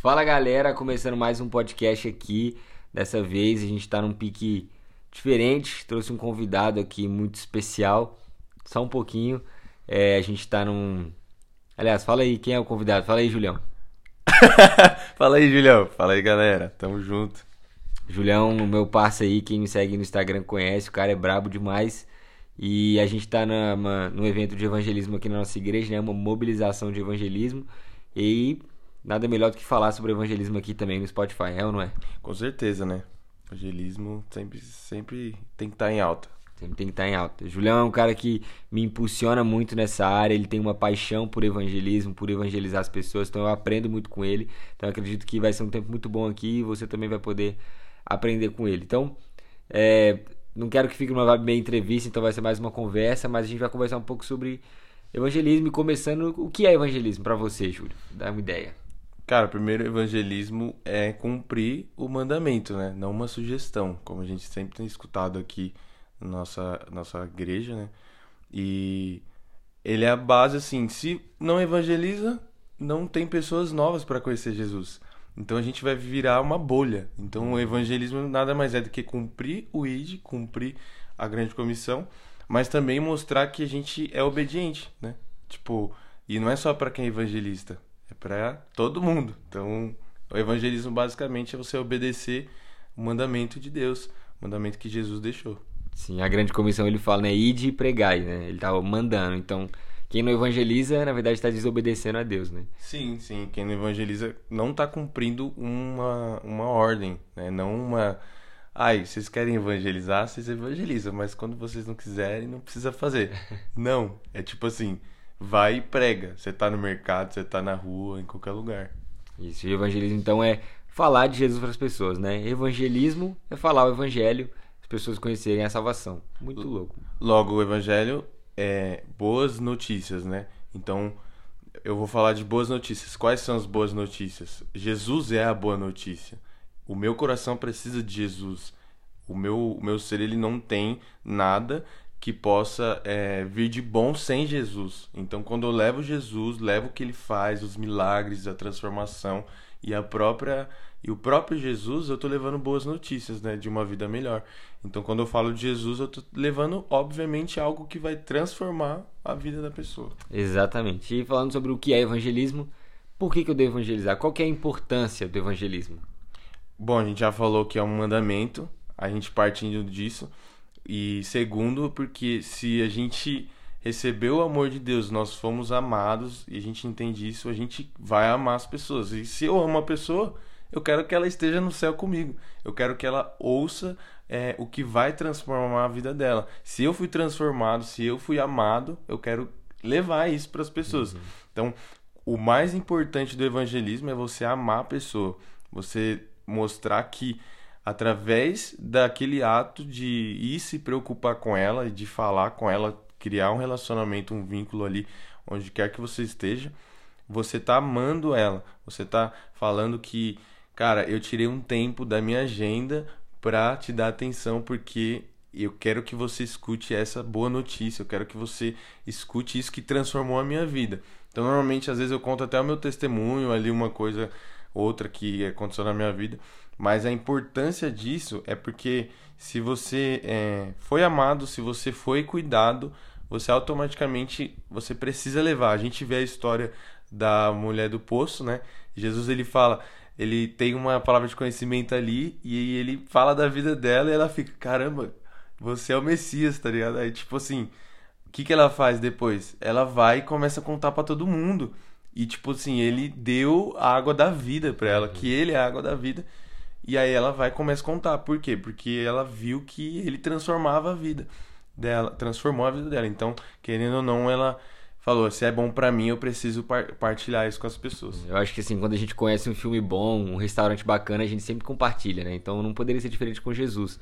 Fala galera, começando mais um podcast aqui. Dessa vez a gente está num pique diferente. Trouxe um convidado aqui muito especial. Só um pouquinho. É, a gente está num. Aliás, fala aí quem é o convidado. Fala aí, Julião. Fala aí, Julião. Fala aí, galera. Tamo junto. Julião, meu parceiro aí, quem me segue no Instagram conhece, o cara é brabo demais. E a gente está num evento de evangelismo aqui na nossa igreja, né? Uma mobilização de evangelismo. E nada melhor do que falar sobre evangelismo aqui também no Spotify, é ou não é? Com certeza, né? Evangelismo sempre, sempre tem que estar tá em alta. Sempre tem que estar tá em alta. Julião é um cara que me impulsiona muito nessa área, ele tem uma paixão por evangelismo, por evangelizar as pessoas, então eu aprendo muito com ele. Então eu acredito que vai ser um tempo muito bom aqui e você também vai poder aprender com ele. Então, é, não quero que fique uma vibe meio entrevista, então vai ser mais uma conversa, mas a gente vai conversar um pouco sobre evangelismo e começando, o que é evangelismo para você, Júlio? Dá uma ideia. Cara, primeiro evangelismo é cumprir o mandamento, né? Não uma sugestão, como a gente sempre tem escutado aqui na nossa, nossa igreja, né? E ele é a base assim, se não evangeliza, não tem pessoas novas para conhecer Jesus. Então a gente vai virar uma bolha. Então o evangelismo nada mais é do que cumprir o ID, cumprir a grande comissão, mas também mostrar que a gente é obediente, né? Tipo, e não é só para quem é evangelista, é para todo mundo. Então, o evangelismo basicamente é você obedecer o mandamento de Deus, o mandamento que Jesus deixou. Sim, a grande comissão ele fala, né? Ide e pregai, né? Ele estava mandando. Então, quem não evangeliza, na verdade, está desobedecendo a Deus, né? Sim, sim. Quem não evangeliza não está cumprindo uma, uma ordem, né? Não uma. Ai, vocês querem evangelizar, vocês evangelizam, mas quando vocês não quiserem, não precisa fazer. não. É tipo assim vai e prega. Você tá no mercado, você tá na rua, em qualquer lugar. Isso, e evangelismo então é falar de Jesus para as pessoas, né? Evangelismo é falar o evangelho, as pessoas conhecerem a salvação. Muito louco. Logo, o evangelho é boas notícias, né? Então, eu vou falar de boas notícias. Quais são as boas notícias? Jesus é a boa notícia. O meu coração precisa de Jesus. O meu, o meu ser ele não tem nada que possa é, vir de bom sem Jesus. Então, quando eu levo Jesus, levo o que ele faz, os milagres, a transformação e a própria e o próprio Jesus, eu estou levando boas notícias, né, de uma vida melhor. Então, quando eu falo de Jesus, eu estou levando, obviamente, algo que vai transformar a vida da pessoa. Exatamente. E falando sobre o que é evangelismo, por que, que eu devo evangelizar? Qual que é a importância do evangelismo? Bom, a gente já falou que é um mandamento, a gente partindo disso. E segundo, porque se a gente recebeu o amor de Deus, nós fomos amados e a gente entende isso, a gente vai amar as pessoas. E se eu amo uma pessoa, eu quero que ela esteja no céu comigo. Eu quero que ela ouça é, o que vai transformar a vida dela. Se eu fui transformado, se eu fui amado, eu quero levar isso para as pessoas. Uhum. Então, o mais importante do evangelismo é você amar a pessoa. Você mostrar que através daquele ato de ir se preocupar com ela, de falar com ela, criar um relacionamento, um vínculo ali, onde quer que você esteja, você tá amando ela, você tá falando que, cara, eu tirei um tempo da minha agenda para te dar atenção porque eu quero que você escute essa boa notícia, eu quero que você escute isso que transformou a minha vida. Então, normalmente, às vezes eu conto até o meu testemunho ali, uma coisa outra que aconteceu na minha vida, mas a importância disso é porque se você é, foi amado, se você foi cuidado, você automaticamente você precisa levar. A gente vê a história da mulher do poço, né? Jesus ele fala, ele tem uma palavra de conhecimento ali e ele fala da vida dela e ela fica, caramba, você é o Messias, tá ligado? Aí tipo assim, o que que ela faz depois? Ela vai e começa a contar para todo mundo. E tipo assim, ele deu a água da vida para ela, que ele é a água da vida. E aí ela vai começa a contar. Por quê? Porque ela viu que ele transformava a vida dela, transformou a vida dela. Então, querendo ou não, ela falou: se é bom para mim, eu preciso par partilhar isso com as pessoas. Eu acho que assim, quando a gente conhece um filme bom, um restaurante bacana, a gente sempre compartilha, né? Então não poderia ser diferente com Jesus.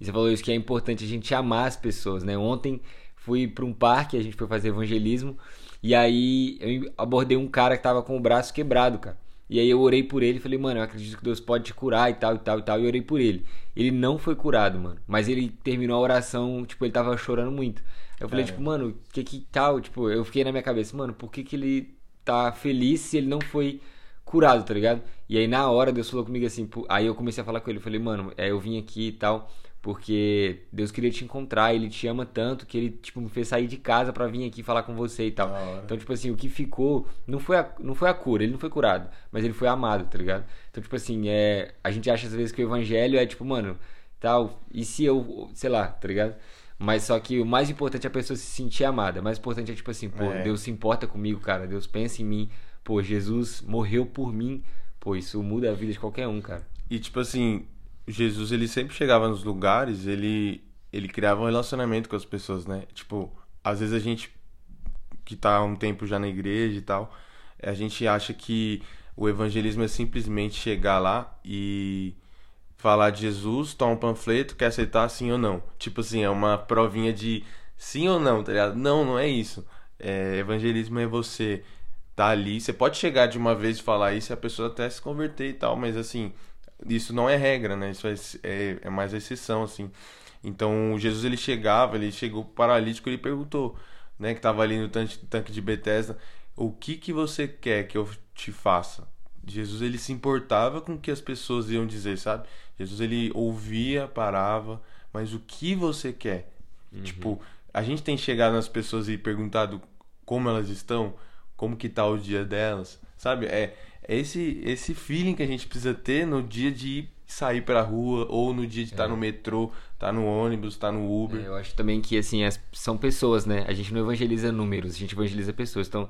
E você falou isso que é importante a gente amar as pessoas, né? Ontem fui para um parque, a gente foi fazer evangelismo, e aí eu abordei um cara que tava com o braço quebrado, cara. E aí eu orei por ele, falei, mano, eu acredito que Deus pode te curar e tal, e tal, e tal. E orei por ele. Ele não foi curado, mano. Mas ele terminou a oração, tipo, ele tava chorando muito. Eu falei, tipo, mano, o que que tal? Tipo, eu fiquei na minha cabeça, mano, por que que ele tá feliz se ele não foi curado, tá ligado? E aí na hora Deus falou comigo assim, aí eu comecei a falar com ele, eu falei, mano, é, eu vim aqui e tal, porque Deus queria te encontrar, ele te ama tanto que ele tipo me fez sair de casa para vir aqui falar com você e tal. Ah, então, tipo assim, o que ficou não foi a, não foi a cura, ele não foi curado, mas ele foi amado, tá ligado? Então, tipo assim, é, a gente acha às vezes que o evangelho é tipo, mano, tal, e se eu, sei lá, tá ligado? Mas só que o mais importante é a pessoa se sentir amada. O mais importante é tipo assim, pô, é. Deus se importa comigo, cara. Deus pensa em mim. Pô, Jesus morreu por mim. Pô, isso muda a vida de qualquer um, cara. E tipo assim, Jesus ele sempre chegava nos lugares, ele ele criava um relacionamento com as pessoas, né? Tipo, às vezes a gente que tá há um tempo já na igreja e tal, a gente acha que o evangelismo é simplesmente chegar lá e falar de Jesus, tomar um panfleto, quer aceitar sim ou não. Tipo assim, é uma provinha de sim ou não, tá ligado? Não, não é isso. É, evangelismo é você tá ali, você pode chegar de uma vez e falar isso e a pessoa até se converter e tal, mas assim, isso não é regra, né? Isso é, é, é mais exceção, assim. Então, Jesus ele chegava, ele chegou paralítico, ele perguntou, né, que tava ali no tanque, tanque de Bethesda, o que que você quer que eu te faça? Jesus ele se importava com o que as pessoas iam dizer, sabe? Jesus ele ouvia, parava, mas o que você quer? Uhum. Tipo, a gente tem chegado nas pessoas e perguntado como elas estão, como que tá o dia delas, sabe? É, é esse esse feeling que a gente precisa ter no dia de sair pra rua ou no dia de estar é. tá no metrô, estar tá no ônibus, estar tá no Uber. É, eu acho também que assim, as, são pessoas, né? A gente não evangeliza números, a gente evangeliza pessoas. Então,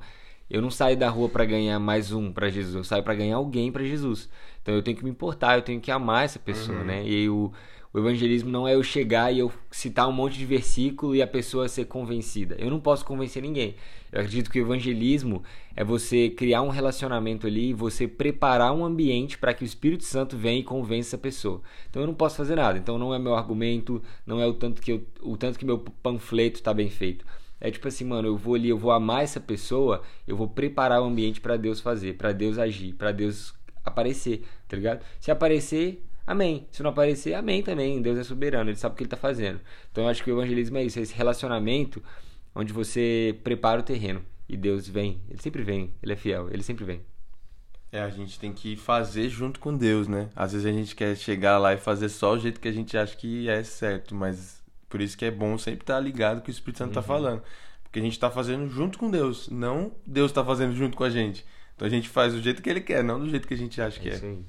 eu não saio da rua para ganhar mais um para Jesus, eu saio para ganhar alguém para Jesus. Então eu tenho que me importar, eu tenho que amar essa pessoa, uhum. né? E o, o evangelismo não é eu chegar e eu citar um monte de versículo e a pessoa ser convencida. Eu não posso convencer ninguém. Eu acredito que o evangelismo é você criar um relacionamento ali, você preparar um ambiente para que o Espírito Santo venha e convença a pessoa. Então eu não posso fazer nada. Então não é meu argumento, não é o tanto que eu, o tanto que meu panfleto está bem feito é tipo assim, mano, eu vou ali, eu vou amar essa pessoa, eu vou preparar o ambiente para Deus fazer, para Deus agir, para Deus aparecer, tá ligado? Se aparecer, amém. Se não aparecer, amém também. Deus é soberano, ele sabe o que ele tá fazendo. Então eu acho que o evangelismo é isso, é esse relacionamento onde você prepara o terreno e Deus vem. Ele sempre vem, ele é fiel, ele sempre vem. É, a gente tem que fazer junto com Deus, né? Às vezes a gente quer chegar lá e fazer só o jeito que a gente acha que é certo, mas por isso que é bom sempre estar ligado que o Espírito Santo está uhum. falando. Porque a gente está fazendo junto com Deus, não Deus está fazendo junto com a gente. Então a gente faz do jeito que ele quer, não do jeito que a gente acha é que é. Sim.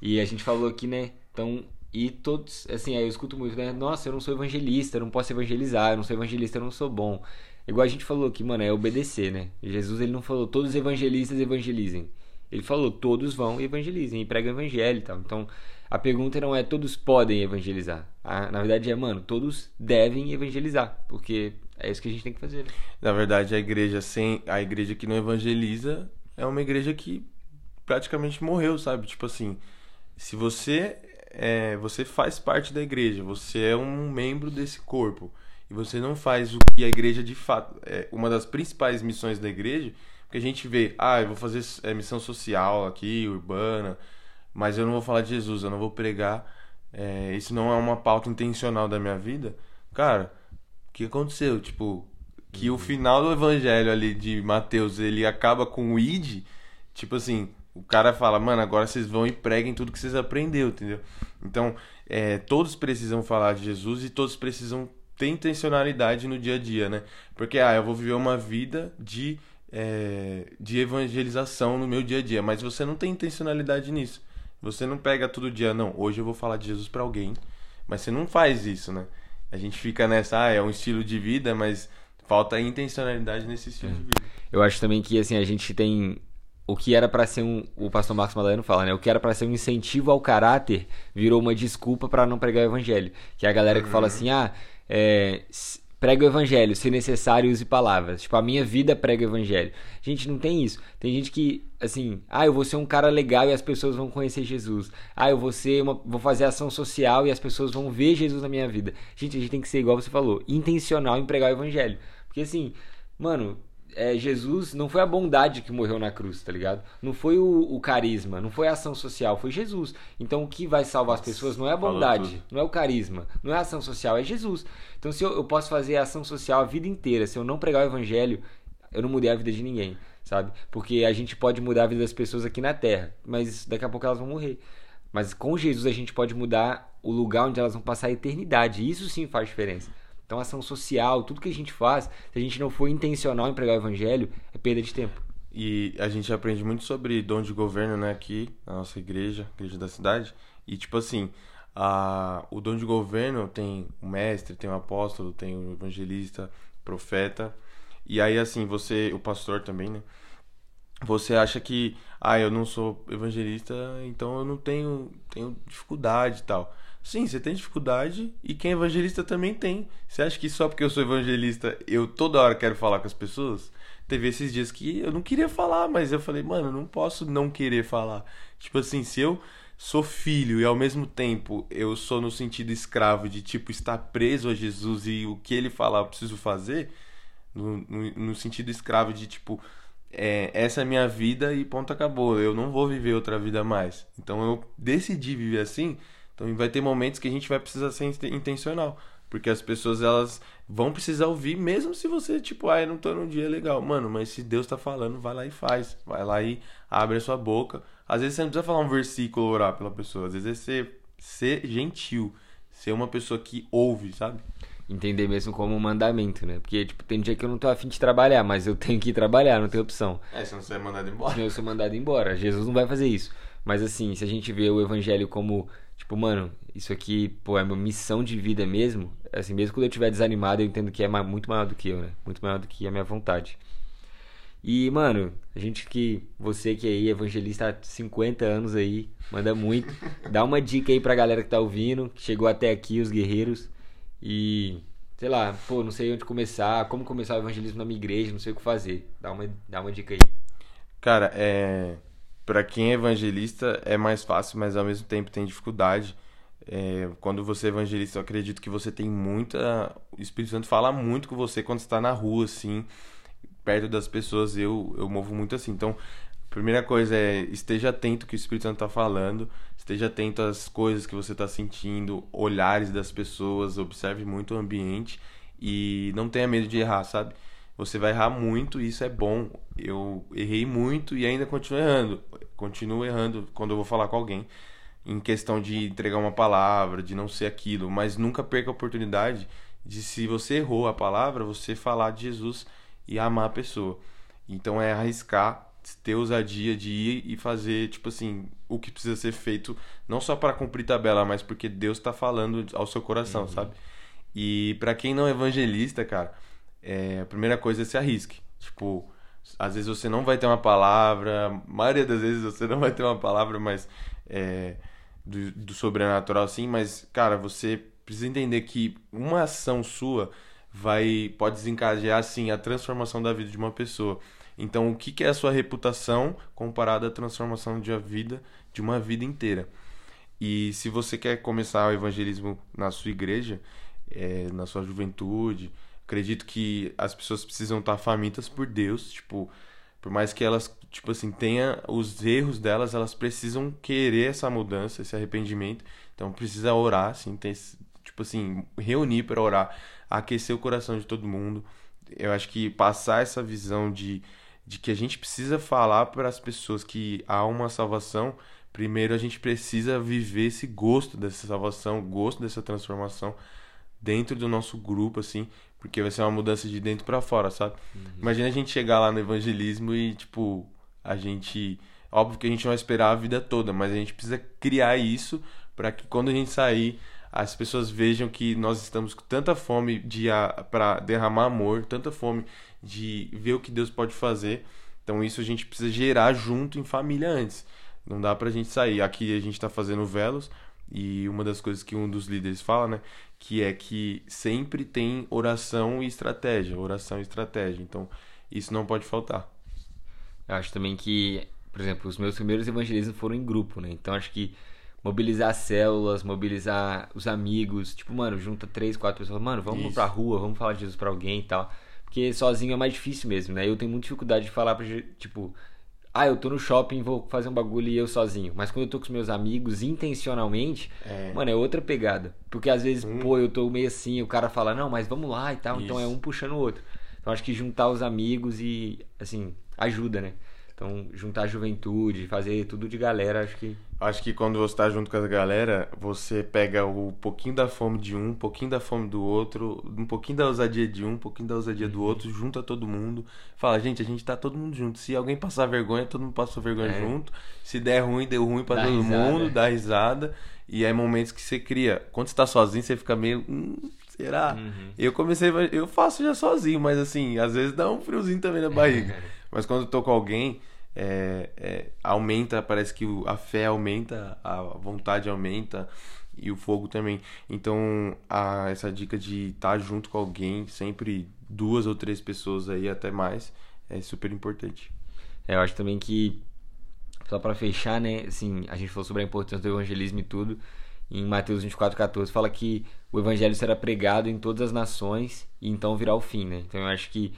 E a gente falou aqui, né? Então, e todos, assim, aí eu escuto muito, né? Nossa, eu não sou evangelista, eu não posso evangelizar, eu não sou evangelista, eu não sou bom. Igual a gente falou aqui, mano, é obedecer, né? Jesus, ele não falou todos os evangelistas evangelizem. Ele falou todos vão e evangelizem e pregam o evangelho e tal. Então, a pergunta não é todos podem evangelizar. Na verdade é, mano, todos devem evangelizar, porque é isso que a gente tem que fazer. Né? Na verdade, a igreja sem a igreja que não evangeliza é uma igreja que praticamente morreu, sabe? Tipo assim, se você é, você faz parte da igreja, você é um membro desse corpo e você não faz o que a igreja de fato é uma das principais missões da igreja, porque a gente vê, ah, eu vou fazer é, missão social aqui, urbana, mas eu não vou falar de Jesus, eu não vou pregar. É, isso não é uma pauta intencional da minha vida. Cara, o que aconteceu? Tipo, que o final do evangelho ali de Mateus ele acaba com o id, tipo assim, o cara fala, mano, agora vocês vão e preguem tudo que vocês aprenderam, entendeu? Então, é, todos precisam falar de Jesus e todos precisam ter intencionalidade no dia a dia, né? Porque, ah, eu vou viver uma vida de, é, de evangelização no meu dia a dia, mas você não tem intencionalidade nisso. Você não pega todo dia, não, hoje eu vou falar de Jesus para alguém, mas você não faz isso, né? A gente fica nessa, ah, é um estilo de vida, mas falta intencionalidade nesse estilo é. de vida. Eu acho também que assim a gente tem o que era para ser um, o pastor Marcos Madaleno fala, né? O que era para ser um incentivo ao caráter virou uma desculpa para não pregar o evangelho. Que é a galera que uhum. fala assim: "Ah, é, prega o evangelho, se necessário use palavras. Tipo, a minha vida prega o evangelho. Gente, não tem isso. Tem gente que, assim, ah, eu vou ser um cara legal e as pessoas vão conhecer Jesus. Ah, eu vou ser uma, vou fazer ação social e as pessoas vão ver Jesus na minha vida. Gente, a gente tem que ser igual você falou, intencional em pregar o evangelho. Porque assim, mano, é, Jesus não foi a bondade que morreu na cruz, tá ligado? Não foi o, o, carisma, não foi a ação social, foi Jesus. Então o que vai salvar as pessoas não é a bondade, não é o carisma, não é a ação social, é Jesus. Então se eu, eu posso fazer a ação social a vida inteira, se eu não pregar o evangelho, eu não mudei a vida de ninguém. sabe? Porque a gente pode mudar a vida das pessoas aqui na Terra, mas daqui a pouco elas vão morrer. Mas com Jesus a gente pode mudar o lugar onde elas vão passar a eternidade. Isso sim faz diferença. Então, ação social, tudo que a gente faz, se a gente não for intencional em pregar o evangelho, é perda de tempo. E a gente aprende muito sobre dom de governo, né, aqui na nossa igreja, igreja da cidade. E tipo assim, a, o dom de governo tem o mestre, tem o apóstolo, tem o evangelista, profeta. E aí assim, você, o pastor também, né? Você acha que, ah, eu não sou evangelista, então eu não tenho, tenho dificuldade e tal. Sim, você tem dificuldade e quem é evangelista também tem. Você acha que só porque eu sou evangelista eu toda hora quero falar com as pessoas? Teve esses dias que eu não queria falar, mas eu falei, mano, eu não posso não querer falar. Tipo assim, se eu sou filho e ao mesmo tempo eu sou no sentido escravo de tipo estar preso a Jesus e o que ele falar eu preciso fazer, no, no, no sentido escravo de tipo, é, essa é a minha vida e ponto acabou, eu não vou viver outra vida mais. Então eu decidi viver assim, então vai ter momentos que a gente vai precisar ser intencional. Porque as pessoas elas vão precisar ouvir, mesmo se você, tipo, ah, eu não tô num dia legal. Mano, mas se Deus tá falando, vai lá e faz. Vai lá e abre a sua boca. Às vezes você não precisa falar um versículo ou orar pela pessoa. Às vezes é ser, ser gentil. Ser uma pessoa que ouve, sabe? Entender mesmo como um mandamento, né? Porque, tipo, tem dia que eu não tô afim de trabalhar, mas eu tenho que ir trabalhar, não tem opção. É, se não você é mandado embora. Senão eu sou mandado embora. Jesus não vai fazer isso. Mas assim, se a gente vê o evangelho como, tipo, mano, isso aqui, pô, é uma missão de vida mesmo, assim, mesmo quando eu estiver desanimado, eu entendo que é muito maior do que eu, né? Muito maior do que a minha vontade. E, mano, a gente que, você que é aí, evangelista há 50 anos aí, manda muito. Dá uma dica aí pra galera que tá ouvindo, que chegou até aqui, os guerreiros. E, sei lá, pô, não sei onde começar, como começar o evangelismo na minha igreja, não sei o que fazer. Dá uma, dá uma dica aí. Cara, é. Pra quem é evangelista é mais fácil, mas ao mesmo tempo tem dificuldade é, quando você é evangelista, eu acredito que você tem muita. O Espírito Santo fala muito com você quando está na rua, assim, perto das pessoas. Eu, eu movo muito assim. Então, a primeira coisa é esteja atento ao que o Espírito Santo está falando, esteja atento às coisas que você está sentindo, olhares das pessoas, observe muito o ambiente e não tenha medo de errar, sabe? Você vai errar muito e isso é bom. Eu errei muito e ainda continuo errando. Continuo errando quando eu vou falar com alguém em questão de entregar uma palavra, de não ser aquilo, mas nunca perca a oportunidade de se você errou a palavra, você falar de Jesus e amar a pessoa. Então é arriscar, ter ousadia de ir e fazer, tipo assim, o que precisa ser feito, não só para cumprir tabela, mas porque Deus está falando ao seu coração, uhum. sabe? E para quem não é evangelista, cara, é, a primeira coisa é se arrisque. Tipo, às vezes você não vai ter uma palavra, a maioria das vezes você não vai ter uma palavra, mas é, do, do sobrenatural assim, mas, cara, você precisa entender que uma ação sua vai pode desencadear assim a transformação da vida de uma pessoa. Então, o que, que é a sua reputação comparada à transformação de uma vida de uma vida inteira? E se você quer começar o evangelismo na sua igreja, é, na sua juventude, acredito que as pessoas precisam estar famintas por Deus, tipo, por mais que elas, tipo assim, tenha os erros delas, elas precisam querer essa mudança, esse arrependimento. Então precisa orar, assim, ter, tipo assim, reunir para orar, aquecer o coração de todo mundo. Eu acho que passar essa visão de, de que a gente precisa falar para as pessoas que há uma salvação, primeiro a gente precisa viver esse gosto dessa salvação, gosto dessa transformação dentro do nosso grupo, assim, porque vai ser uma mudança de dentro para fora, sabe? Uhum. Imagina a gente chegar lá no evangelismo e, tipo, a gente. Óbvio que a gente não vai esperar a vida toda, mas a gente precisa criar isso para que quando a gente sair, as pessoas vejam que nós estamos com tanta fome de para derramar amor, tanta fome de ver o que Deus pode fazer. Então isso a gente precisa gerar junto em família antes. Não dá pra gente sair. Aqui a gente tá fazendo velos e uma das coisas que um dos líderes fala, né, que é que sempre tem oração e estratégia, oração e estratégia. Então, isso não pode faltar. Eu acho também que, por exemplo, os meus primeiros evangelismos foram em grupo, né? Então, acho que mobilizar células, mobilizar os amigos, tipo, mano, junta três, quatro pessoas, mano, vamos isso. pra rua, vamos falar de Jesus pra alguém e tal. Porque sozinho é mais difícil mesmo, né? Eu tenho muita dificuldade de falar pra, tipo, ah, eu tô no shopping, vou fazer um bagulho e eu sozinho. Mas quando eu tô com os meus amigos, intencionalmente, é. mano, é outra pegada. Porque às vezes, hum. pô, eu tô meio assim, o cara fala, não, mas vamos lá e tal. Isso. Então é um puxando o outro. Então acho que juntar os amigos e, assim, ajuda, né? Então, juntar a juventude, fazer tudo de galera, acho que. Acho que quando você tá junto com a galera, você pega o pouquinho da fome de um, um pouquinho da fome do outro, um pouquinho da ousadia de um, um pouquinho da ousadia do outro, junta todo mundo. Fala, gente, a gente tá todo mundo junto. Se alguém passar vergonha, todo mundo passa vergonha É. junto. Se der ruim, deu ruim pra Dá todo risada. mundo, dá risada. E é momentos que você cria. Quando você tá sozinho, você fica meio. Hum, será? Uhum. Eu comecei. Eu faço já sozinho, mas assim, às vezes dá um friozinho também na barriga. Mas quando eu tô com alguém, é, é, aumenta, parece que a fé aumenta, a vontade aumenta e o fogo também. Então, a, essa dica de estar junto com alguém, sempre duas ou três pessoas aí, até mais, é super importante. É, eu acho também que, só pra fechar, né, assim, a gente falou sobre a importância do evangelismo e tudo. Em Mateus 24,14 fala que o evangelho será pregado em todas as nações e então virá o fim, né? Então eu acho que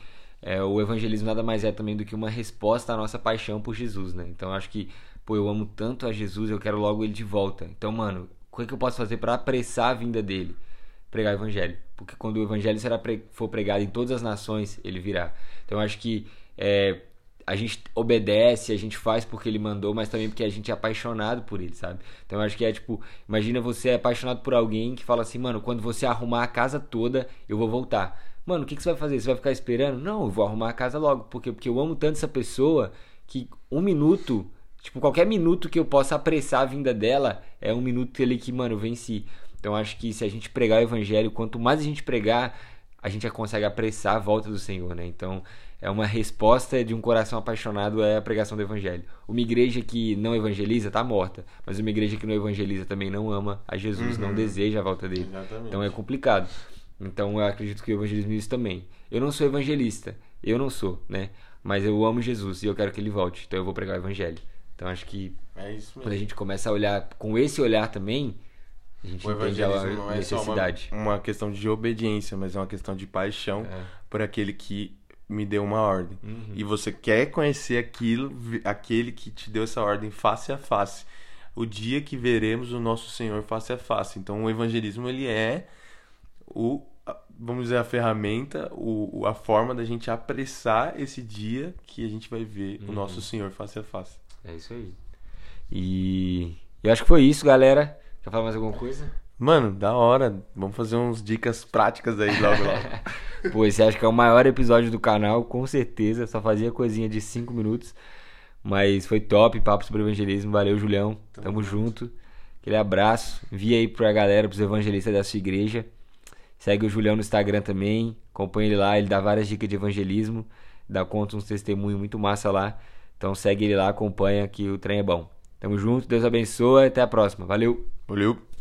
é, o evangelismo nada mais é também do que uma resposta à nossa paixão por Jesus, né? Então acho que, pô, eu amo tanto a Jesus, eu quero logo ele de volta. Então, mano, o que, é que eu posso fazer pra apressar a vinda dele? Pregar o evangelho. Porque quando o evangelho será for pregado em todas as nações, ele virá. Então acho que é, a gente obedece, a gente faz porque ele mandou, mas também porque a gente é apaixonado por ele, sabe? Então acho que é tipo, imagina você é apaixonado por alguém que fala assim, mano, quando você arrumar a casa toda, eu vou voltar. Mano, o que, que você vai fazer? Você vai ficar esperando? Não, eu vou arrumar a casa logo. Por quê? Porque eu amo tanto essa pessoa que um minuto, tipo, qualquer minuto que eu possa apressar a vinda dela é um minuto ali que, mano, eu venci. Então acho que se a gente pregar o evangelho, quanto mais a gente pregar, a gente já consegue apressar a volta do Senhor, né? Então, é uma resposta de um coração apaixonado é a pregação do evangelho. Uma igreja que não evangeliza tá morta, mas uma igreja que não evangeliza também não ama a Jesus, não deseja a volta dele. Exatamente. Então é complicado. Então eu acredito que o evangelismo é isso também. Eu não sou evangelista, eu não sou, né? Mas eu amo Jesus e eu quero que ele volte, então eu vou pregar o evangelho. Então acho que É isso quando a gente começa a olhar com esse olhar também, a gente O entende a evangelismo não é só uma, necessidade. uma questão de obediência, mas é uma questão de paixão É. por aquele que me deu uma ordem. Uhum. E você quer conhecer aquilo, aquele que te deu essa ordem face a face. O dia que veremos o nosso Senhor face a face. Então, o evangelismo ele é o vamos dizer a ferramenta, o, a forma da gente apressar esse dia que a gente vai ver Uhum. o nosso Senhor face a face. É isso aí. E eu acho que foi isso, galera. Quer falar mais alguma coisa? Mano, da hora. Vamos fazer uns dicas práticas aí logo logo. Pô, esse acho que é o maior episódio do canal, com certeza. Só fazia coisinha de 5 minutos. Mas foi top, papo sobre evangelismo. Valeu, Julião. Tamo, junto. Aquele abraço. Envia aí pra galera, pros evangelistas da sua igreja. Segue o Julião no Instagram também. Acompanha ele lá, ele dá várias dicas de evangelismo. Dá conta uns testemunhos muito massa lá. Então segue ele lá, acompanha que o trem é bom. Tamo junto, Deus abençoe. Até a próxima. Valeu! Valeu.